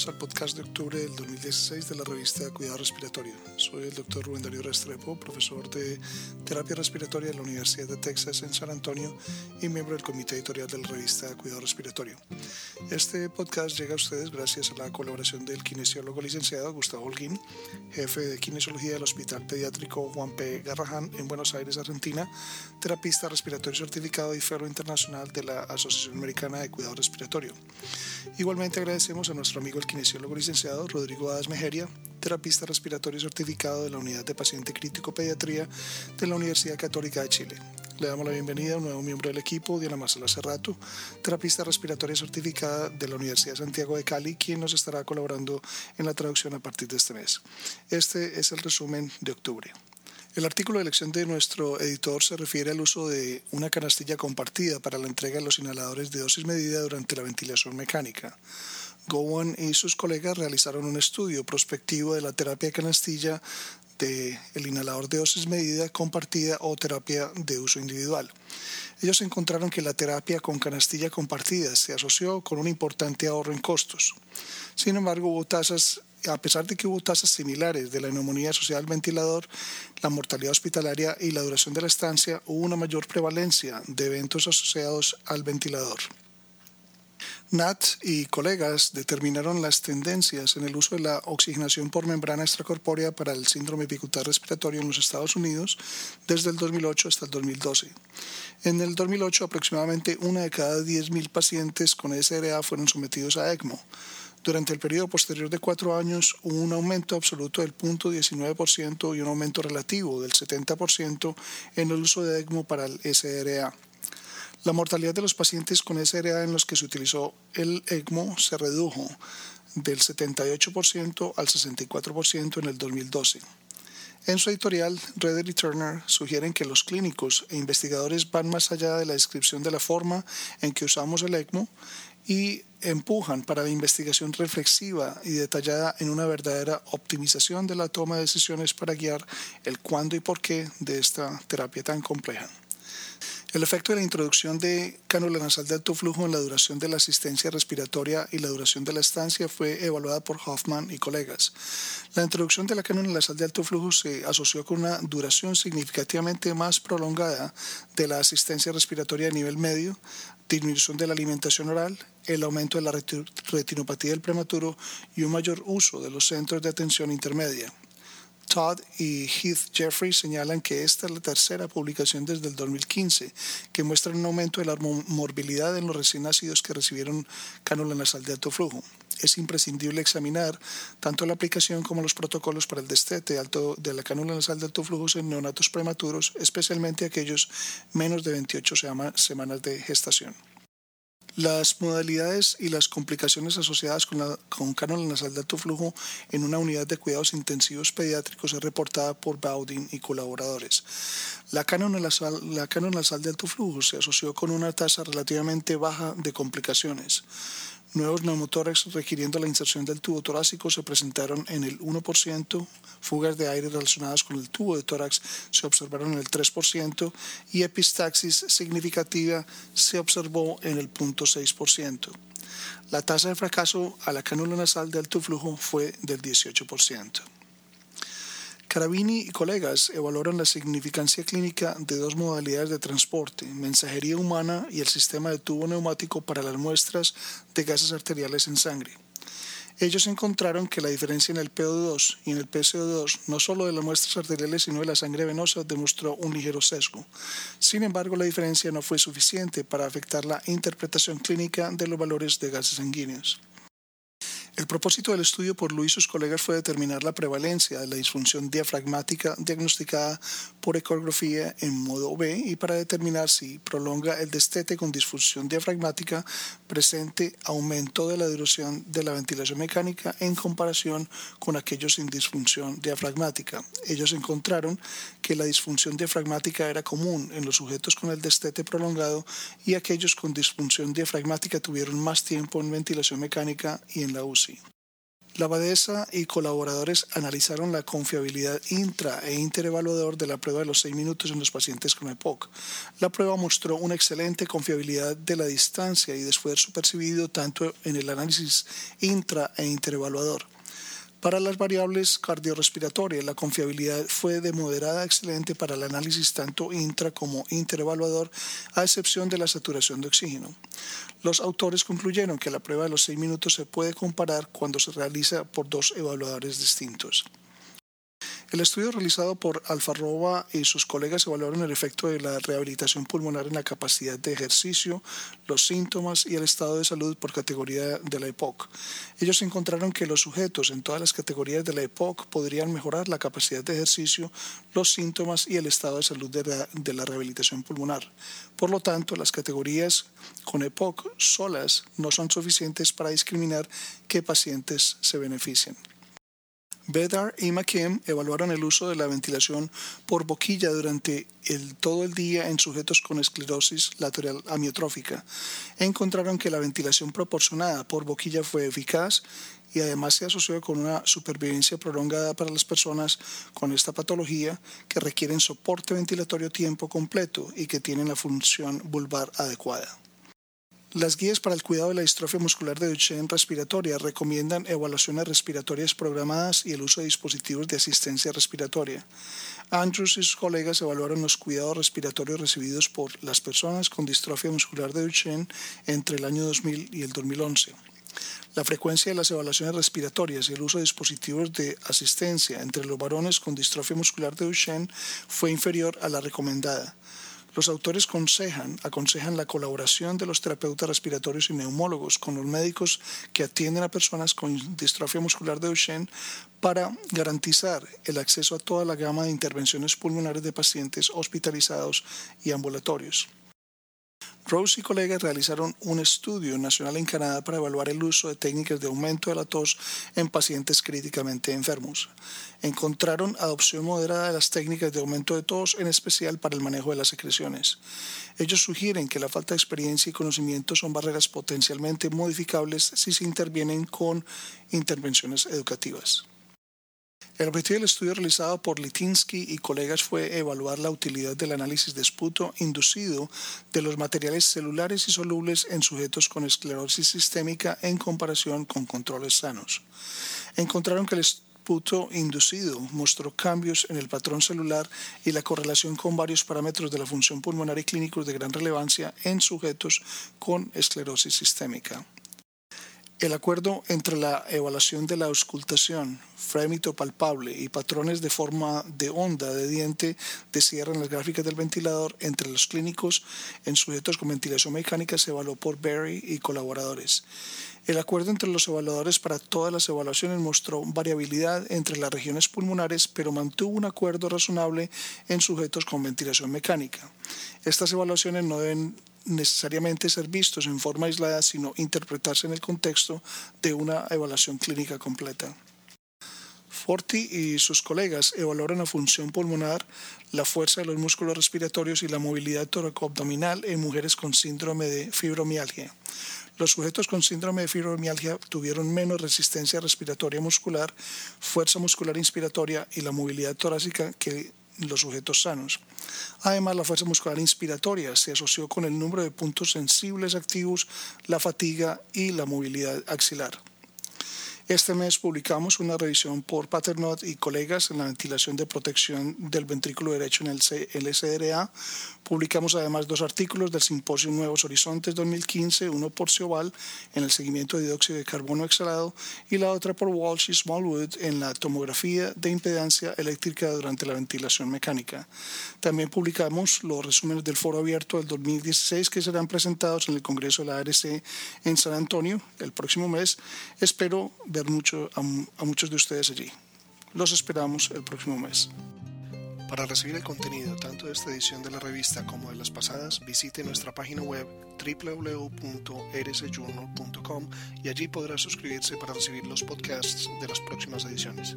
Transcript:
bienvenidos al podcast de octubre del 2016 de la revista Cuidado Respiratorio. Soy el doctor Rubén Darío Restrepo, profesor de terapia respiratoria de la Universidad de Texas en San Antonio y miembro del comité editorial de la revista Cuidado Respiratorio. Este podcast llega a ustedes gracias a la colaboración del kinesiólogo licenciado Gustavo Holguín, jefe de kinesiología del Hospital Pediátrico Juan P. Garrahan en Buenos Aires, Argentina, terapista respiratorio certificado y fellow internacional de la Asociación Americana de Cuidado Respiratorio. Igualmente agradecemos a nuestro amigo el kinesiólogo licenciado Rodrigo Adas Mejeria, terapista respiratorio certificado de la Unidad de Paciente Crítico Pediatría de la Universidad Católica de Chile. Le damos la bienvenida a un nuevo miembro del equipo, Diana Marcela Cerrato, terapista respiratoria certificada de la Universidad de Santiago de Cali, quien nos estará colaborando en la traducción a partir de este mes. Este es el resumen de octubre. El artículo de elección de nuestro editor se refiere al uso de una canastilla compartida para la entrega de los inhaladores de dosis medida durante la ventilación mecánica. Gowan y sus colegas realizaron un estudio prospectivo de la terapia canastilla de el inhalador de dosis medida compartida o terapia de uso individual. Ellos encontraron que la terapia con canastilla compartida se asoció con un importante ahorro en costos. Sin embargo, hubo tasas a pesar de que hubo tasas similares de la neumonía asociada al ventilador, la mortalidad hospitalaria y la duración de la estancia, hubo una mayor prevalencia de eventos asociados al ventilador. Nat y colegas determinaron las tendencias en el uso de la oxigenación por membrana extracorpórea para el síndrome bicutar respiratorio en los Estados Unidos desde el 2008 hasta el 2012. En el 2008, aproximadamente una de cada 10.000 pacientes con SRA fueron sometidos a ECMO. Durante el periodo posterior de cuatro años hubo un aumento absoluto del 0.19% y un aumento relativo del 70% en el uso de ECMO para el SRA. La mortalidad de los pacientes con SRA en los que se utilizó el ECMO se redujo del 78% al 64% en el 2012. En su editorial, Redder y Turner sugieren que los clínicos e investigadores van más allá de la descripción de la forma en que usamos el ECMO y empujan para la investigación reflexiva y detallada en una verdadera optimización de la toma de decisiones para guiar el cuándo y por qué de esta terapia tan compleja. El efecto de la introducción de nasal de alto flujo en la duración de la asistencia respiratoria y la duración de la estancia fue evaluada por Hoffman y colegas. La introducción de la nasal de alto flujo se asoció con una duración significativamente más prolongada de la asistencia respiratoria a nivel medio, disminución de la alimentación oral, el aumento de la retinopatía del prematuro y un mayor uso de los centros de atención intermedia. Todd y Heath Jeffrey señalan que esta es la tercera publicación desde el 2015 que muestra un aumento de la morbilidad en los recién nacidos que recibieron cánula nasal de alto flujo. Es imprescindible examinar tanto la aplicación como los protocolos para el destete alto de la cánula nasal de alto flujo en neonatos prematuros, especialmente aquellos menos de 28 semanas de gestación. Las modalidades y las complicaciones asociadas con, la, con cánula nasal de alto flujo en una unidad de cuidados intensivos pediátricos es reportada por Baudin y colaboradores. La cánula, nasal, la cánula nasal de alto flujo se asoció con una tasa relativamente baja de complicaciones. Nuevos neumotórax requiriendo la inserción del tubo torácico se presentaron en el 1%, fugas de aire relacionadas con el tubo de tórax se observaron en el 3% y epistaxis significativa se observó en el 0.6%. La tasa de fracaso a la cánula nasal de alto flujo fue del 18%. Carabini y colegas evaluaron la significancia clínica de dos modalidades de transporte, mensajería humana y el sistema de tubo neumático para las muestras de gases arteriales en sangre. Ellos encontraron que la diferencia en el PO2 y en el PCO2, no solo de las muestras arteriales, sino de la sangre venosa, demostró un ligero sesgo. Sin embargo, la diferencia no fue suficiente para afectar la interpretación clínica de los valores de gases sanguíneos. El propósito del estudio por Luis y sus colegas fue determinar la prevalencia de la disfunción diafragmática diagnosticada por ecografía en modo B y para determinar si prolonga el destete con disfunción diafragmática presente aumento de la duración de la ventilación mecánica en comparación con aquellos sin disfunción diafragmática. Ellos encontraron que la disfunción diafragmática era común en los sujetos con el destete prolongado y aquellos con disfunción diafragmática tuvieron más tiempo en ventilación mecánica y en la UCI. La abadesa y colaboradores analizaron la confiabilidad intra e interevaluador de la prueba de los seis minutos en los pacientes con EPOC. La prueba mostró una excelente confiabilidad de la distancia y de esfuerzo percibido tanto en el análisis intra e interevaluador. Para las variables cardiorrespiratorias, la confiabilidad fue de moderada a excelente para el análisis tanto intra como interevaluador, a excepción de la saturación de oxígeno. Los autores concluyeron que la prueba de los seis minutos se puede comparar cuando se realiza por dos evaluadores distintos. El estudio realizado por Alfarroba y sus colegas evaluaron el efecto de la rehabilitación pulmonar en la capacidad de ejercicio, los síntomas y el estado de salud por categoría de la EPOC. Ellos encontraron que los sujetos en todas las categorías de la EPOC podrían mejorar la capacidad de ejercicio, los síntomas y el estado de salud de la, de la rehabilitación pulmonar. Por lo tanto, las categorías con EPOC solas no son suficientes para discriminar qué pacientes se benefician. Bedar y McKim evaluaron el uso de la ventilación por boquilla durante todo el día en sujetos con esclerosis lateral amiotrófica. Encontraron que la ventilación proporcionada por boquilla fue eficaz y además se asoció con una supervivencia prolongada para las personas con esta patología que requieren soporte ventilatorio tiempo completo y que tienen la función vulvar adecuada. Las guías para el cuidado de la distrofia muscular de Duchenne respiratoria recomiendan evaluaciones respiratorias programadas y el uso de dispositivos de asistencia respiratoria. Andrews y sus colegas evaluaron los cuidados respiratorios recibidos por las personas con distrofia muscular de Duchenne entre el año 2000 y el 2011. La frecuencia de las evaluaciones respiratorias y el uso de dispositivos de asistencia entre los varones con distrofia muscular de Duchenne fue inferior a la recomendada. Los autores aconsejan la colaboración de los terapeutas respiratorios y neumólogos con los médicos que atienden a personas con distrofia muscular de Duchenne para garantizar el acceso a toda la gama de intervenciones pulmonares de pacientes hospitalizados y ambulatorios. Rose y colegas realizaron un estudio nacional en Canadá para evaluar el uso de técnicas de aumento de la tos en pacientes críticamente enfermos. Encontraron adopción moderada de las técnicas de aumento de tos, en especial para el manejo de las secreciones. Ellos sugieren que la falta de experiencia y conocimiento son barreras potencialmente modificables si se intervienen con intervenciones educativas. El objetivo del estudio realizado por Litinsky y colegas fue evaluar la utilidad del análisis de esputo inducido de los materiales celulares y solubles en sujetos con esclerosis sistémica en comparación con controles sanos. Encontraron que el esputo inducido mostró cambios en el patrón celular y la correlación con varios parámetros de la función pulmonar y clínicos de gran relevancia en sujetos con esclerosis sistémica. El acuerdo entre la evaluación de la auscultación, frémito palpable y patrones de forma de onda de diente de cierre en las gráficas del ventilador entre los clínicos en sujetos con ventilación mecánica se evaluó por Berry y colaboradores. El acuerdo entre los evaluadores para todas las evaluaciones mostró variabilidad entre las regiones pulmonares, pero mantuvo un acuerdo razonable en sujetos con ventilación mecánica. Estas evaluaciones no deben necesariamente ser vistos en forma aislada, sino interpretarse en el contexto de una evaluación clínica completa. Forti y sus colegas evaluaron la función pulmonar, la fuerza de los músculos respiratorios y la movilidad toracoabdominal en mujeres con síndrome de fibromialgia. Los sujetos con síndrome de fibromialgia tuvieron menos resistencia respiratoria muscular, fuerza muscular inspiratoria y la movilidad torácica que los sujetos sanos. Además, la fuerza muscular inspiratoria se asoció con el número de puntos sensibles activos, la fatiga y la movilidad axilar. Este mes publicamos una revisión por Paternot y colegas en la ventilación de protección del ventrículo derecho en el LCRA. Publicamos además dos artículos del Simposio Nuevos Horizontes 2015, uno por Cioval en el seguimiento de dióxido de carbono exhalado y la otra por Walsh y Smallwood en la tomografía de impedancia eléctrica durante la ventilación mecánica. También publicamos los resúmenes del foro abierto del 2016 que serán presentados en el Congreso de la ARC en San Antonio el próximo mes. Espero ver mucho a, muchos de ustedes allí. Los esperamos el próximo mes. Para recibir el contenido tanto de esta edición de la revista como de las pasadas, visite nuestra página web www.rsjournal.com y allí podrá suscribirse para recibir los podcasts de las próximas ediciones.